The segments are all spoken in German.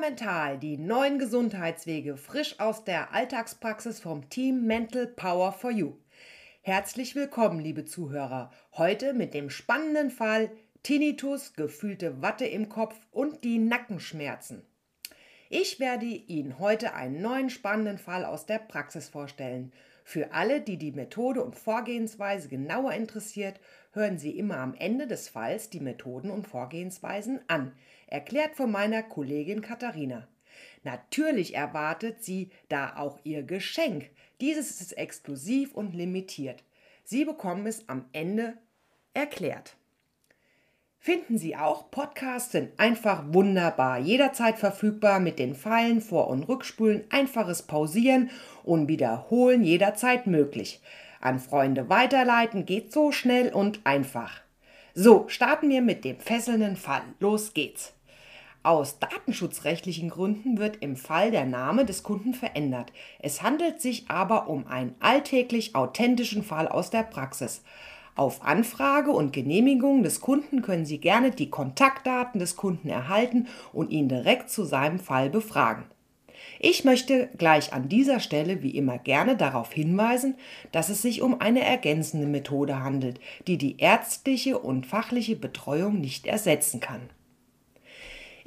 Mental, die neuen Gesundheitswege frisch aus der Alltagspraxis vom Team Mental Power for You. Herzlich willkommen, liebe Zuhörer. Heute mit dem spannenden Fall Tinnitus, gefühlte Watte im Kopf und die Nackenschmerzen. Ich werde Ihnen heute einen neuen spannenden Fall aus der Praxis vorstellen. Für alle, die die Methode und Vorgehensweise genauer interessiert, hören Sie immer am Ende des Falls die Methoden und Vorgehensweisen an, erklärt von meiner Kollegin Katharina. Natürlich erwartet sie da auch ihr Geschenk. Dieses ist exklusiv und limitiert. Sie bekommen es am Ende erklärt. Finden Sie auch, Podcasts sind einfach wunderbar, jederzeit verfügbar mit den Pfeilen Vor- und Rückspulen, einfaches Pausieren und Wiederholen jederzeit möglich. An Freunde weiterleiten geht so schnell und einfach. So, starten wir mit dem fesselnden Fall. Los geht's. Aus datenschutzrechtlichen Gründen wird im Fall der Name des Kunden verändert. Es handelt sich aber um einen alltäglich authentischen Fall aus der Praxis. Auf Anfrage und Genehmigung des Kunden können Sie gerne die Kontaktdaten des Kunden erhalten und ihn direkt zu seinem Fall befragen. Ich möchte gleich an dieser Stelle wie immer gerne darauf hinweisen, dass es sich um eine ergänzende Methode handelt, die die ärztliche und fachliche Betreuung nicht ersetzen kann.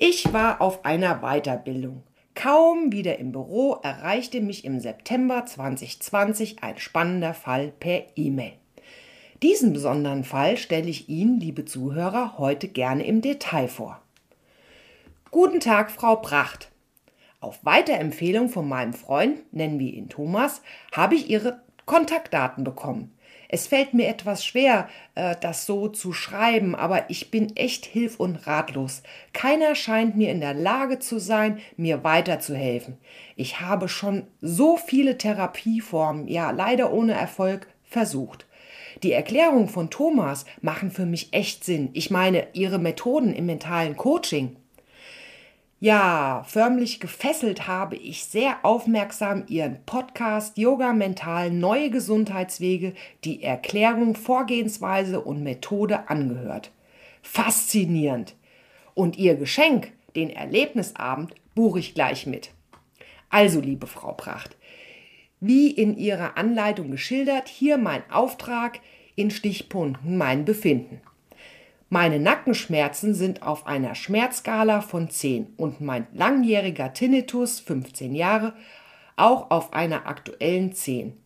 Ich war auf einer Weiterbildung. Kaum wieder im Büro erreichte mich im September 2020 ein spannender Fall per E-Mail. Diesen besonderen Fall stelle ich Ihnen, liebe Zuhörer, heute gerne im Detail vor. Guten Tag, Frau Pracht. Auf Weiterempfehlung von meinem Freund, nennen wir ihn Thomas, habe ich Ihre Kontaktdaten bekommen. Es fällt mir etwas schwer, äh, das so zu schreiben, aber ich bin echt hilf- und ratlos. Keiner scheint mir in der Lage zu sein, mir weiterzuhelfen. Ich habe schon so viele Therapieformen, ja leider ohne Erfolg, versucht. Die Erklärungen von Thomas machen für mich echt Sinn. Ich meine, ihre Methoden im mentalen Coaching. Ja, förmlich gefesselt habe ich sehr aufmerksam Ihren Podcast Yoga Mental Neue Gesundheitswege, die Erklärung, Vorgehensweise und Methode angehört. Faszinierend. Und Ihr Geschenk, den Erlebnisabend, buche ich gleich mit. Also, liebe Frau Pracht, wie in Ihrer Anleitung geschildert, hier mein Auftrag in Stichpunkten mein Befinden. Meine Nackenschmerzen sind auf einer Schmerzskala von 10 und mein langjähriger Tinnitus, 15 Jahre, auch auf einer aktuellen 10.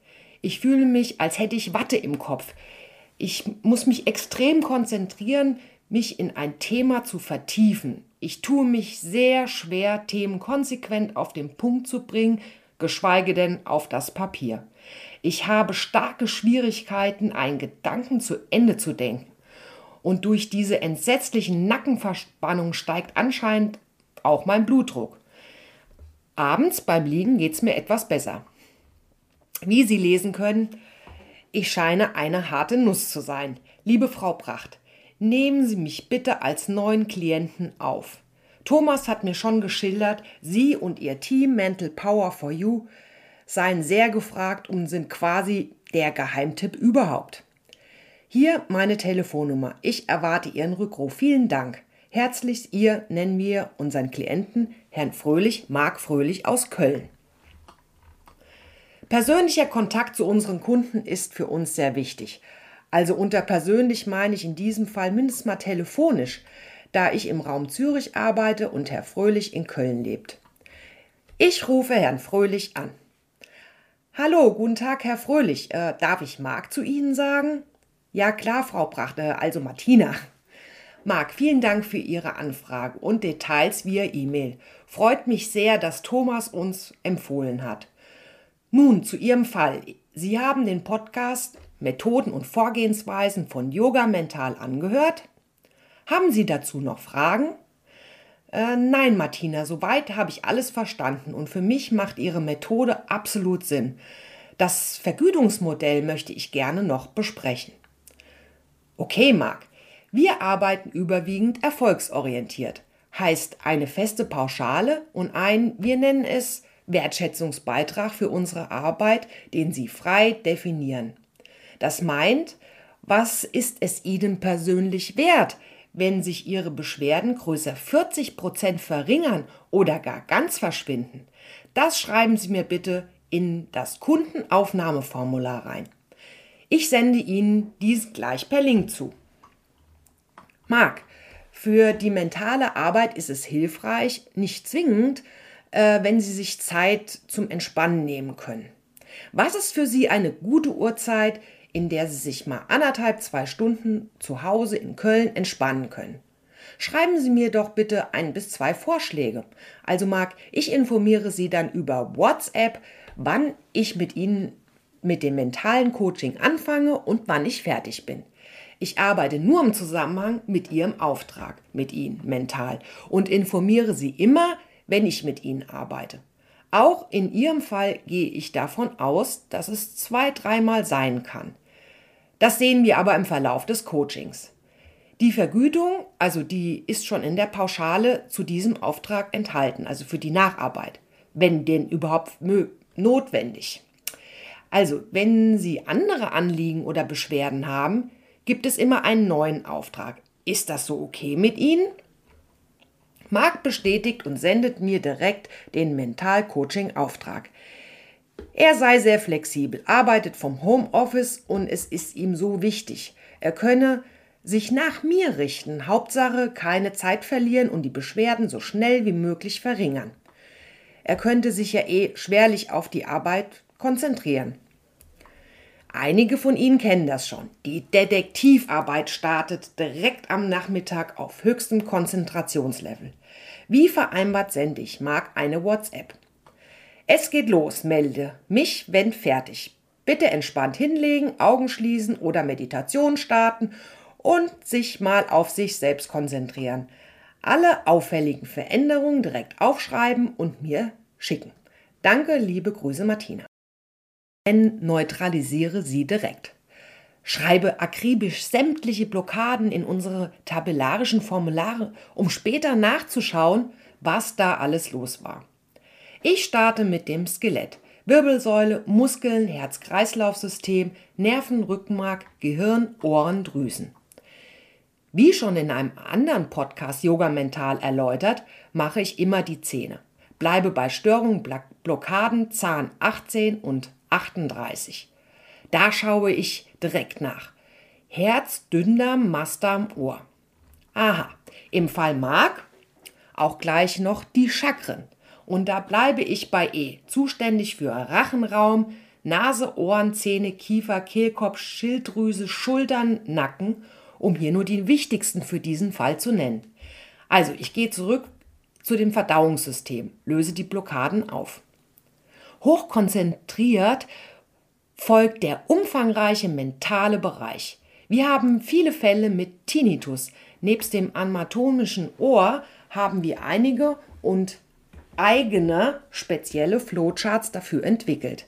Ich fühle mich, als hätte ich Watte im Kopf. Ich muss mich extrem konzentrieren, mich in ein Thema zu vertiefen. Ich tue mich sehr schwer, Themen konsequent auf den Punkt zu bringen, geschweige denn auf das Papier. Ich habe starke Schwierigkeiten, einen Gedanken zu Ende zu denken. Und durch diese entsetzlichen Nackenverspannungen steigt anscheinend auch mein Blutdruck. Abends beim Liegen geht es mir etwas besser. Wie Sie lesen können, ich scheine eine harte Nuss zu sein. Liebe Frau Pracht, nehmen Sie mich bitte als neuen Klienten auf. Thomas hat mir schon geschildert, Sie und Ihr Team Mental Power for You seien sehr gefragt und sind quasi der Geheimtipp überhaupt. Hier meine Telefonnummer. Ich erwarte Ihren Rückruf. Vielen Dank. Herzlichst Ihr nennen wir unseren Klienten Herrn Fröhlich, Marc Fröhlich aus Köln. Persönlicher Kontakt zu unseren Kunden ist für uns sehr wichtig. Also unter persönlich meine ich in diesem Fall mindestens mal telefonisch, da ich im Raum Zürich arbeite und Herr Fröhlich in Köln lebt. Ich rufe Herrn Fröhlich an. Hallo, guten Tag, Herr Fröhlich. Äh, darf ich Marc zu Ihnen sagen? Ja, klar, Frau Pracht, äh, also Martina. Marc, vielen Dank für Ihre Anfrage und Details via E-Mail. Freut mich sehr, dass Thomas uns empfohlen hat. Nun zu Ihrem Fall. Sie haben den Podcast Methoden und Vorgehensweisen von Yoga Mental angehört? Haben Sie dazu noch Fragen? Äh, nein, Martina, soweit habe ich alles verstanden und für mich macht Ihre Methode absolut Sinn. Das Vergütungsmodell möchte ich gerne noch besprechen. Okay, Marc, wir arbeiten überwiegend erfolgsorientiert, heißt eine feste Pauschale und ein, wir nennen es Wertschätzungsbeitrag für unsere Arbeit, den Sie frei definieren. Das meint, was ist es Ihnen persönlich wert, wenn sich Ihre Beschwerden größer 40 Prozent verringern oder gar ganz verschwinden? Das schreiben Sie mir bitte in das Kundenaufnahmeformular rein. Ich sende Ihnen dies gleich per Link zu. Marc, für die mentale Arbeit ist es hilfreich, nicht zwingend, äh, wenn Sie sich Zeit zum Entspannen nehmen können. Was ist für Sie eine gute Uhrzeit, in der Sie sich mal anderthalb, zwei Stunden zu Hause in Köln entspannen können? Schreiben Sie mir doch bitte ein bis zwei Vorschläge. Also Marc, ich informiere Sie dann über WhatsApp, wann ich mit Ihnen mit dem mentalen Coaching anfange und wann ich fertig bin. Ich arbeite nur im Zusammenhang mit Ihrem Auftrag, mit Ihnen mental und informiere Sie immer, wenn ich mit Ihnen arbeite. Auch in Ihrem Fall gehe ich davon aus, dass es zwei, dreimal sein kann. Das sehen wir aber im Verlauf des Coachings. Die Vergütung, also die ist schon in der Pauschale zu diesem Auftrag enthalten, also für die Nacharbeit, wenn denn überhaupt notwendig. Also, wenn Sie andere Anliegen oder Beschwerden haben, gibt es immer einen neuen Auftrag. Ist das so okay mit Ihnen? Marc bestätigt und sendet mir direkt den Mental-Coaching-Auftrag. Er sei sehr flexibel, arbeitet vom Homeoffice und es ist ihm so wichtig. Er könne sich nach mir richten, Hauptsache keine Zeit verlieren und die Beschwerden so schnell wie möglich verringern. Er könnte sich ja eh schwerlich auf die Arbeit konzentrieren. Einige von Ihnen kennen das schon. Die Detektivarbeit startet direkt am Nachmittag auf höchstem Konzentrationslevel. Wie vereinbart sende ich Marc eine WhatsApp. Es geht los, melde mich, wenn fertig. Bitte entspannt hinlegen, Augen schließen oder Meditation starten und sich mal auf sich selbst konzentrieren. Alle auffälligen Veränderungen direkt aufschreiben und mir schicken. Danke, liebe Grüße, Martina neutralisiere sie direkt. Schreibe akribisch sämtliche Blockaden in unsere tabellarischen Formulare, um später nachzuschauen, was da alles los war. Ich starte mit dem Skelett. Wirbelsäule, Muskeln, Herz-Kreislauf-System, Nerven, Rückenmark, Gehirn, Ohren, Drüsen. Wie schon in einem anderen Podcast Yoga Mental erläutert, mache ich immer die Zähne. Bleibe bei Störungen, Blockaden, Zahn 18 und 38. Da schaue ich direkt nach. Herz, Dünndarm, Mastdarm, Ohr. Aha, im Fall Mark auch gleich noch die Chakren. Und da bleibe ich bei E, zuständig für Rachenraum, Nase, Ohren, Zähne, Kiefer, Kehlkopf, Schilddrüse, Schultern, Nacken, um hier nur die wichtigsten für diesen Fall zu nennen. Also, ich gehe zurück zu dem Verdauungssystem, löse die Blockaden auf. Hochkonzentriert folgt der umfangreiche mentale Bereich. Wir haben viele Fälle mit Tinnitus. Nebst dem anatomischen Ohr haben wir einige und eigene spezielle Flowcharts dafür entwickelt.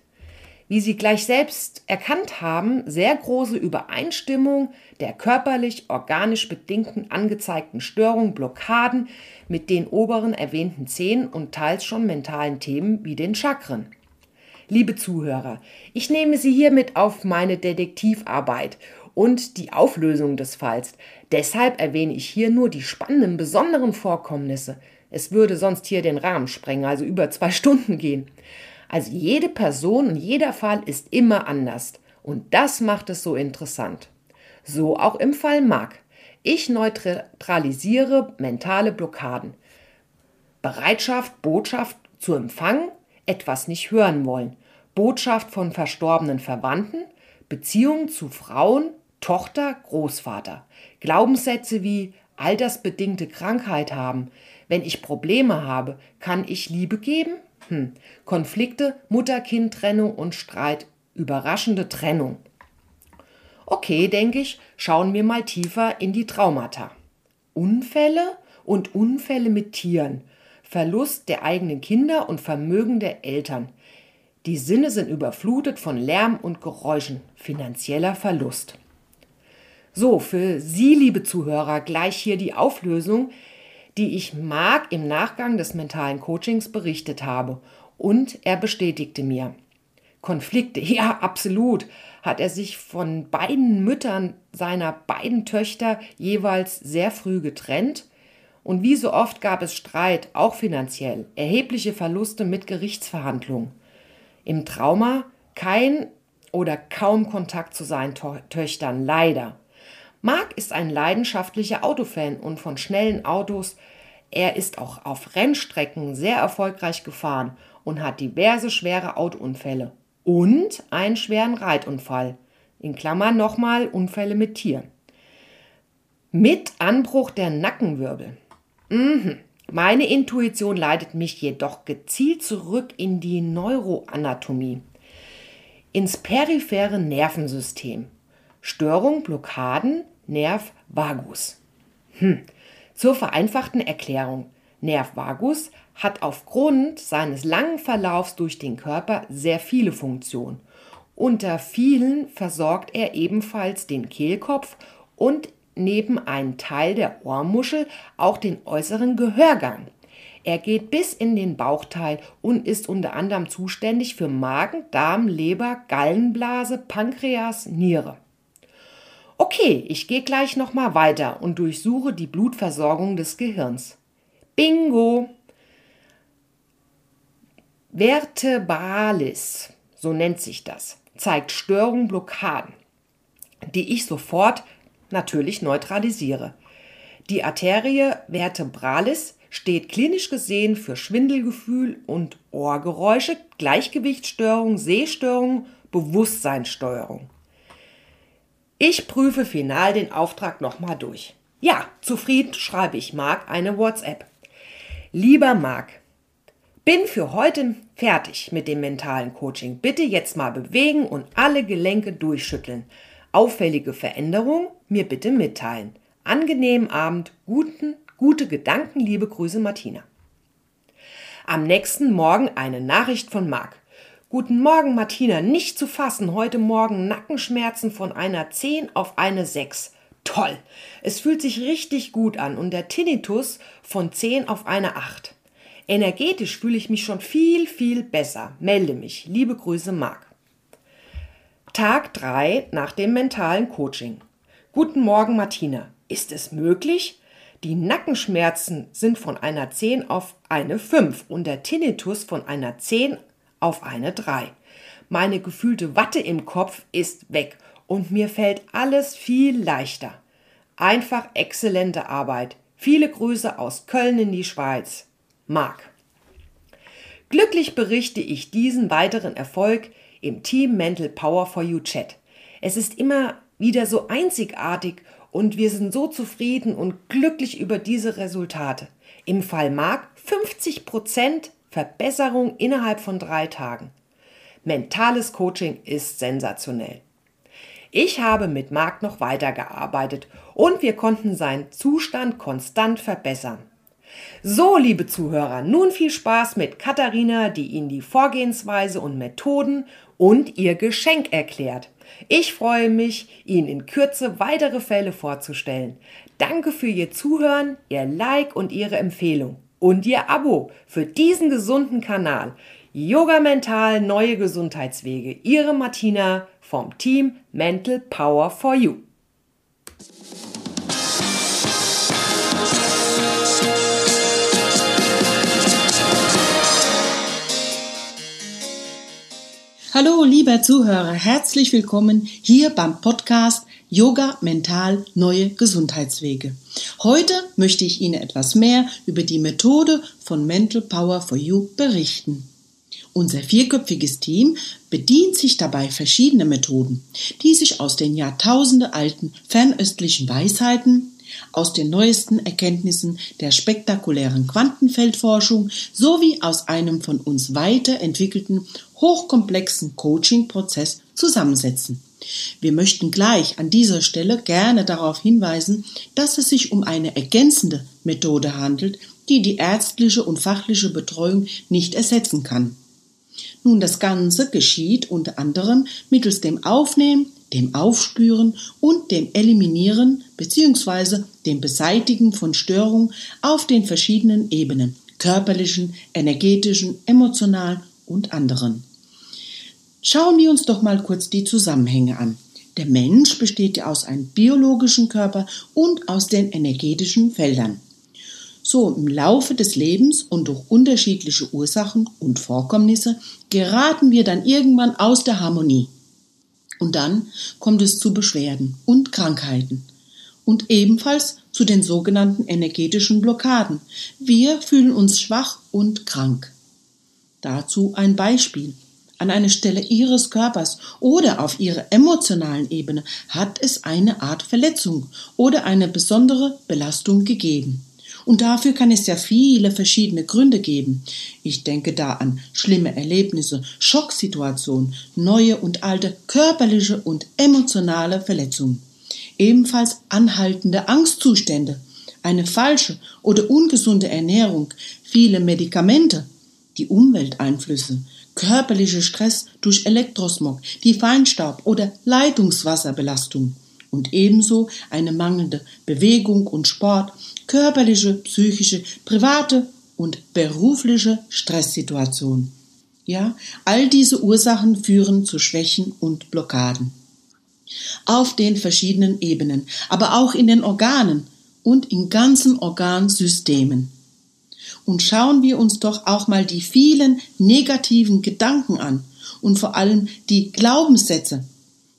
Wie Sie gleich selbst erkannt haben, sehr große Übereinstimmung der körperlich organisch bedingten angezeigten Störungen, Blockaden mit den oberen erwähnten Zehen und teils schon mentalen Themen wie den Chakren. Liebe Zuhörer, ich nehme Sie hiermit auf meine Detektivarbeit und die Auflösung des Falls. Deshalb erwähne ich hier nur die spannenden, besonderen Vorkommnisse. Es würde sonst hier den Rahmen sprengen, also über zwei Stunden gehen. Also jede Person und jeder Fall ist immer anders. Und das macht es so interessant. So auch im Fall Mark. Ich neutralisiere mentale Blockaden. Bereitschaft, Botschaft zu empfangen etwas nicht hören wollen, Botschaft von verstorbenen Verwandten, Beziehungen zu Frauen, Tochter, Großvater, Glaubenssätze wie altersbedingte Krankheit haben, wenn ich Probleme habe, kann ich Liebe geben? Hm. Konflikte, Mutter-Kind-Trennung und Streit, überraschende Trennung. Okay, denke ich, schauen wir mal tiefer in die Traumata. Unfälle und Unfälle mit Tieren, Verlust der eigenen Kinder und Vermögen der Eltern. Die Sinne sind überflutet von Lärm und Geräuschen, finanzieller Verlust. So, für Sie, liebe Zuhörer, gleich hier die Auflösung, die ich Marc im Nachgang des mentalen Coachings berichtet habe. Und er bestätigte mir. Konflikte, ja, absolut, hat er sich von beiden Müttern seiner beiden Töchter jeweils sehr früh getrennt. Und wie so oft gab es Streit, auch finanziell, erhebliche Verluste mit Gerichtsverhandlungen. Im Trauma kein oder kaum Kontakt zu seinen Töchtern, leider. Mark ist ein leidenschaftlicher Autofan und von schnellen Autos. Er ist auch auf Rennstrecken sehr erfolgreich gefahren und hat diverse schwere Autounfälle und einen schweren Reitunfall. In Klammern nochmal Unfälle mit Tieren. Mit Anbruch der Nackenwirbel. Mhm. Meine Intuition leitet mich jedoch gezielt zurück in die Neuroanatomie, ins periphere Nervensystem. Störung, Blockaden, Nerv vagus. Hm. Zur vereinfachten Erklärung. Nerv vagus hat aufgrund seines langen Verlaufs durch den Körper sehr viele Funktionen. Unter vielen versorgt er ebenfalls den Kehlkopf und neben einem Teil der Ohrmuschel auch den äußeren Gehörgang. Er geht bis in den Bauchteil und ist unter anderem zuständig für Magen, Darm, Leber, Gallenblase, Pankreas, Niere. Okay, ich gehe gleich nochmal weiter und durchsuche die Blutversorgung des Gehirns. Bingo! Vertebralis, so nennt sich das, zeigt Störungen, Blockaden, die ich sofort natürlich neutralisiere. Die Arterie vertebralis steht klinisch gesehen für Schwindelgefühl und Ohrgeräusche, Gleichgewichtsstörung, Sehstörung, Bewusstseinssteuerung. Ich prüfe final den Auftrag nochmal durch. Ja, zufrieden schreibe ich Marc eine WhatsApp. Lieber Marc, bin für heute fertig mit dem mentalen Coaching. Bitte jetzt mal bewegen und alle Gelenke durchschütteln. Auffällige Veränderung mir bitte mitteilen. Angenehmen Abend, guten, gute Gedanken, liebe Grüße Martina. Am nächsten Morgen eine Nachricht von Marc. Guten Morgen, Martina. Nicht zu fassen. Heute Morgen Nackenschmerzen von einer 10 auf eine 6. Toll. Es fühlt sich richtig gut an und der Tinnitus von 10 auf eine 8. Energetisch fühle ich mich schon viel, viel besser. Melde mich. Liebe Grüße, Marc. Tag 3 nach dem mentalen Coaching. Guten Morgen, Martina. Ist es möglich? Die Nackenschmerzen sind von einer 10 auf eine 5 und der Tinnitus von einer 10 auf eine 3. Meine gefühlte Watte im Kopf ist weg und mir fällt alles viel leichter. Einfach exzellente Arbeit. Viele Grüße aus Köln in die Schweiz. Marc. Glücklich berichte ich diesen weiteren Erfolg im Team Mental Power for You Chat. Es ist immer wieder so einzigartig und wir sind so zufrieden und glücklich über diese Resultate. Im Fall Marc 50% Verbesserung innerhalb von drei Tagen. Mentales Coaching ist sensationell. Ich habe mit Marc noch weitergearbeitet und wir konnten seinen Zustand konstant verbessern. So, liebe Zuhörer, nun viel Spaß mit Katharina, die Ihnen die Vorgehensweise und Methoden und ihr Geschenk erklärt. Ich freue mich, Ihnen in Kürze weitere Fälle vorzustellen. Danke für Ihr Zuhören, Ihr Like und Ihre Empfehlung und Ihr Abo für diesen gesunden Kanal. Yoga Mental Neue Gesundheitswege. Ihre Martina vom Team Mental Power for You. Hallo, lieber Zuhörer, herzlich willkommen hier beim Podcast Yoga Mental Neue Gesundheitswege. Heute möchte ich Ihnen etwas mehr über die Methode von Mental Power for You berichten. Unser vierköpfiges Team bedient sich dabei verschiedener Methoden, die sich aus den Jahrtausende alten fernöstlichen Weisheiten, aus den neuesten Erkenntnissen der spektakulären Quantenfeldforschung sowie aus einem von uns weiterentwickelten hochkomplexen Coaching-Prozess zusammensetzen. Wir möchten gleich an dieser Stelle gerne darauf hinweisen, dass es sich um eine ergänzende Methode handelt, die die ärztliche und fachliche Betreuung nicht ersetzen kann. Nun, das Ganze geschieht unter anderem mittels dem Aufnehmen, dem Aufspüren und dem Eliminieren bzw. dem Beseitigen von Störungen auf den verschiedenen Ebenen körperlichen, energetischen, emotionalen und anderen. Schauen wir uns doch mal kurz die Zusammenhänge an. Der Mensch besteht ja aus einem biologischen Körper und aus den energetischen Feldern. So im Laufe des Lebens und durch unterschiedliche Ursachen und Vorkommnisse geraten wir dann irgendwann aus der Harmonie. Und dann kommt es zu Beschwerden und Krankheiten und ebenfalls zu den sogenannten energetischen Blockaden. Wir fühlen uns schwach und krank. Dazu ein Beispiel. An einer Stelle Ihres Körpers oder auf Ihrer emotionalen Ebene hat es eine Art Verletzung oder eine besondere Belastung gegeben. Und dafür kann es ja viele verschiedene Gründe geben. Ich denke da an schlimme Erlebnisse, Schocksituationen, neue und alte körperliche und emotionale Verletzungen. Ebenfalls anhaltende Angstzustände, eine falsche oder ungesunde Ernährung, viele Medikamente, die Umwelteinflüsse, körperlicher Stress durch Elektrosmog, die Feinstaub oder Leitungswasserbelastung und ebenso eine mangelnde Bewegung und Sport, körperliche, psychische, private und berufliche Stresssituation. Ja, all diese Ursachen führen zu Schwächen und Blockaden. Auf den verschiedenen Ebenen, aber auch in den Organen und in ganzen Organsystemen. Und schauen wir uns doch auch mal die vielen negativen Gedanken an und vor allem die Glaubenssätze,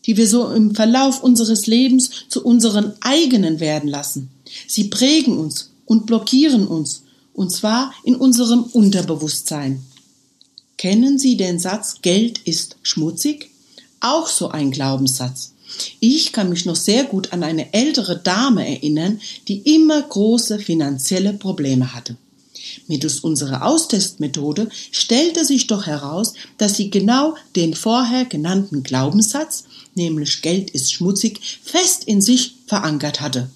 die wir so im Verlauf unseres Lebens zu unseren eigenen werden lassen. Sie prägen uns und blockieren uns, und zwar in unserem Unterbewusstsein. Kennen Sie den Satz Geld ist schmutzig? Auch so ein Glaubenssatz. Ich kann mich noch sehr gut an eine ältere Dame erinnern, die immer große finanzielle Probleme hatte. Mittels unserer Austestmethode stellte sich doch heraus, dass sie genau den vorher genannten Glaubenssatz, nämlich Geld ist schmutzig, fest in sich verankert hatte.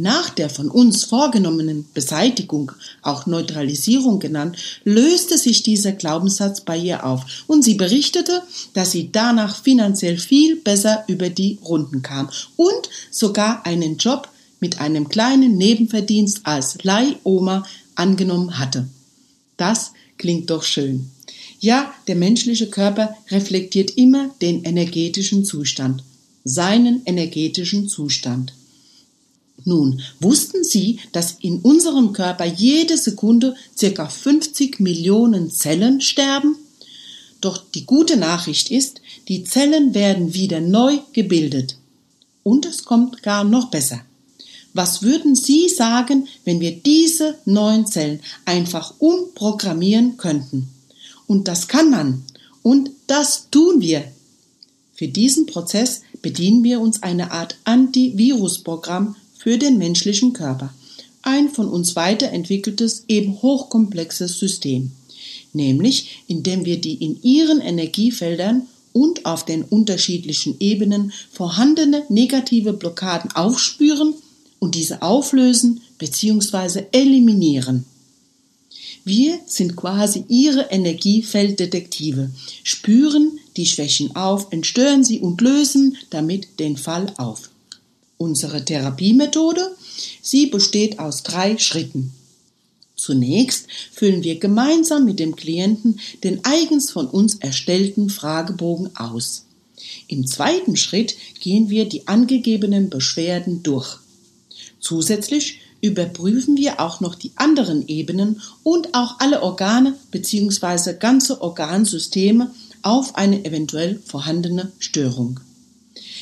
Nach der von uns vorgenommenen Beseitigung, auch Neutralisierung genannt, löste sich dieser Glaubenssatz bei ihr auf und sie berichtete, dass sie danach finanziell viel besser über die Runden kam und sogar einen Job mit einem kleinen Nebenverdienst als Leihoma angenommen hatte. Das klingt doch schön. Ja, der menschliche Körper reflektiert immer den energetischen Zustand, seinen energetischen Zustand. Nun, wussten Sie, dass in unserem Körper jede Sekunde circa 50 Millionen Zellen sterben? Doch die gute Nachricht ist, die Zellen werden wieder neu gebildet. Und es kommt gar noch besser. Was würden Sie sagen, wenn wir diese neuen Zellen einfach umprogrammieren könnten? Und das kann man. Und das tun wir. Für diesen Prozess bedienen wir uns einer Art Antivirusprogramm für den menschlichen Körper. Ein von uns weiterentwickeltes, eben hochkomplexes System. Nämlich, indem wir die in ihren Energiefeldern und auf den unterschiedlichen Ebenen vorhandene negative Blockaden aufspüren und diese auflösen bzw. eliminieren. Wir sind quasi ihre Energiefelddetektive, spüren die Schwächen auf, entstören sie und lösen damit den Fall auf. Unsere Therapiemethode, sie besteht aus drei Schritten. Zunächst füllen wir gemeinsam mit dem Klienten den eigens von uns erstellten Fragebogen aus. Im zweiten Schritt gehen wir die angegebenen Beschwerden durch. Zusätzlich überprüfen wir auch noch die anderen Ebenen und auch alle Organe bzw. ganze Organsysteme auf eine eventuell vorhandene Störung.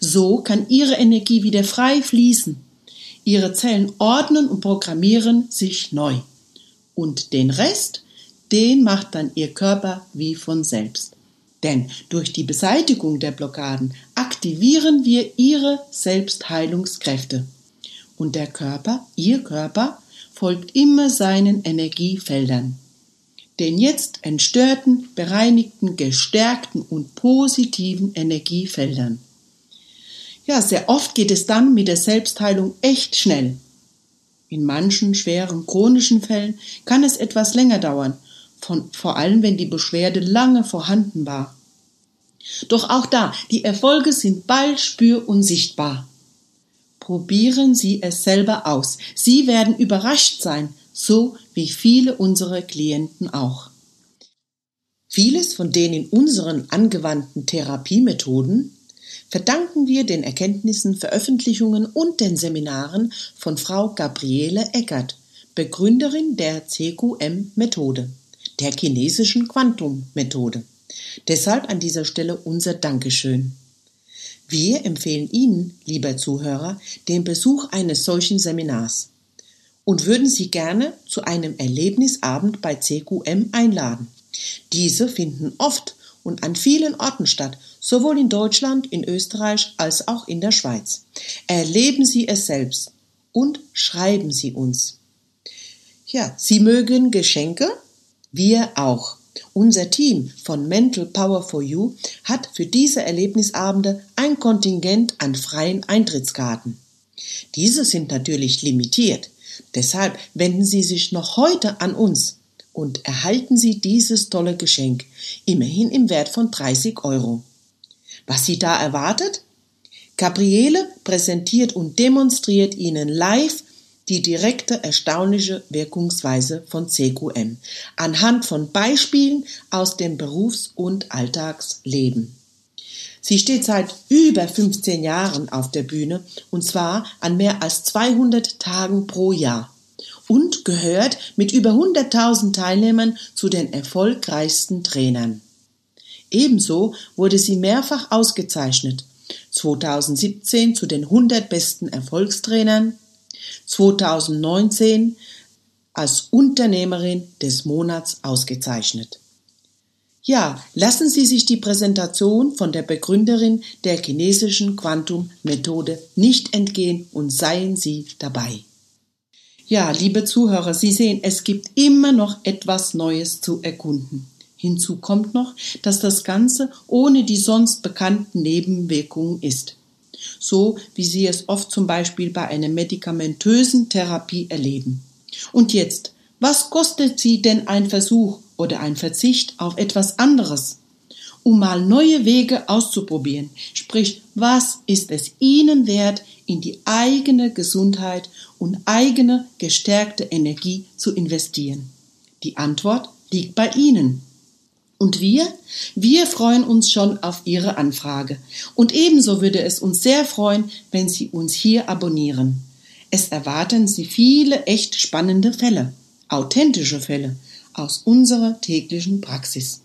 So kann Ihre Energie wieder frei fließen. Ihre Zellen ordnen und programmieren sich neu. Und den Rest, den macht dann Ihr Körper wie von selbst. Denn durch die Beseitigung der Blockaden aktivieren wir Ihre Selbstheilungskräfte. Und der Körper, Ihr Körper, folgt immer seinen Energiefeldern. Den jetzt entstörten, bereinigten, gestärkten und positiven Energiefeldern. Ja, sehr oft geht es dann mit der Selbstheilung echt schnell. In manchen schweren chronischen Fällen kann es etwas länger dauern, von, vor allem wenn die Beschwerde lange vorhanden war. Doch auch da, die Erfolge sind bald spür- und sichtbar. Probieren Sie es selber aus. Sie werden überrascht sein, so wie viele unserer Klienten auch. Vieles von den in unseren angewandten Therapiemethoden verdanken wir den Erkenntnissen, Veröffentlichungen und den Seminaren von Frau Gabriele Eckert, Begründerin der CQM-Methode, der chinesischen Quantum-Methode. Deshalb an dieser Stelle unser Dankeschön. Wir empfehlen Ihnen, lieber Zuhörer, den Besuch eines solchen Seminars und würden Sie gerne zu einem Erlebnisabend bei CQM einladen. Diese finden oft und an vielen Orten statt, sowohl in Deutschland, in Österreich als auch in der Schweiz. Erleben Sie es selbst und schreiben Sie uns. Ja, Sie mögen Geschenke? Wir auch. Unser Team von Mental Power for You hat für diese Erlebnisabende ein Kontingent an freien Eintrittskarten. Diese sind natürlich limitiert. Deshalb wenden Sie sich noch heute an uns und erhalten Sie dieses tolle Geschenk, immerhin im Wert von 30 Euro. Was Sie da erwartet? Gabriele präsentiert und demonstriert Ihnen live die direkte erstaunliche Wirkungsweise von CQM anhand von Beispielen aus dem Berufs- und Alltagsleben. Sie steht seit über 15 Jahren auf der Bühne und zwar an mehr als 200 Tagen pro Jahr und gehört mit über 100.000 Teilnehmern zu den erfolgreichsten Trainern. Ebenso wurde sie mehrfach ausgezeichnet. 2017 zu den 100 besten Erfolgstrainern, 2019 als Unternehmerin des Monats ausgezeichnet. Ja, lassen Sie sich die Präsentation von der Begründerin der chinesischen Quantum-Methode nicht entgehen und seien Sie dabei. Ja, liebe Zuhörer, Sie sehen, es gibt immer noch etwas Neues zu erkunden. Hinzu kommt noch, dass das Ganze ohne die sonst bekannten Nebenwirkungen ist. So wie Sie es oft zum Beispiel bei einer medikamentösen Therapie erleben. Und jetzt, was kostet Sie denn ein Versuch oder ein Verzicht auf etwas anderes? Um mal neue Wege auszuprobieren. Sprich, was ist es Ihnen wert, in die eigene Gesundheit und eigene gestärkte Energie zu investieren? Die Antwort liegt bei Ihnen. Und wir? Wir freuen uns schon auf Ihre Anfrage. Und ebenso würde es uns sehr freuen, wenn Sie uns hier abonnieren. Es erwarten Sie viele echt spannende Fälle, authentische Fälle aus unserer täglichen Praxis.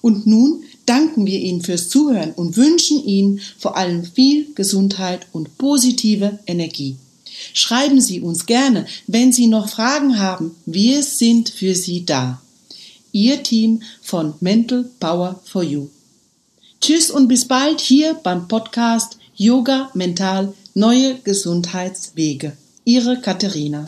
Und nun danken wir Ihnen fürs Zuhören und wünschen Ihnen vor allem viel Gesundheit und positive Energie. Schreiben Sie uns gerne, wenn Sie noch Fragen haben. Wir sind für Sie da. Ihr Team von Mental Power for You. Tschüss und bis bald hier beim Podcast Yoga Mental Neue Gesundheitswege. Ihre Katharina.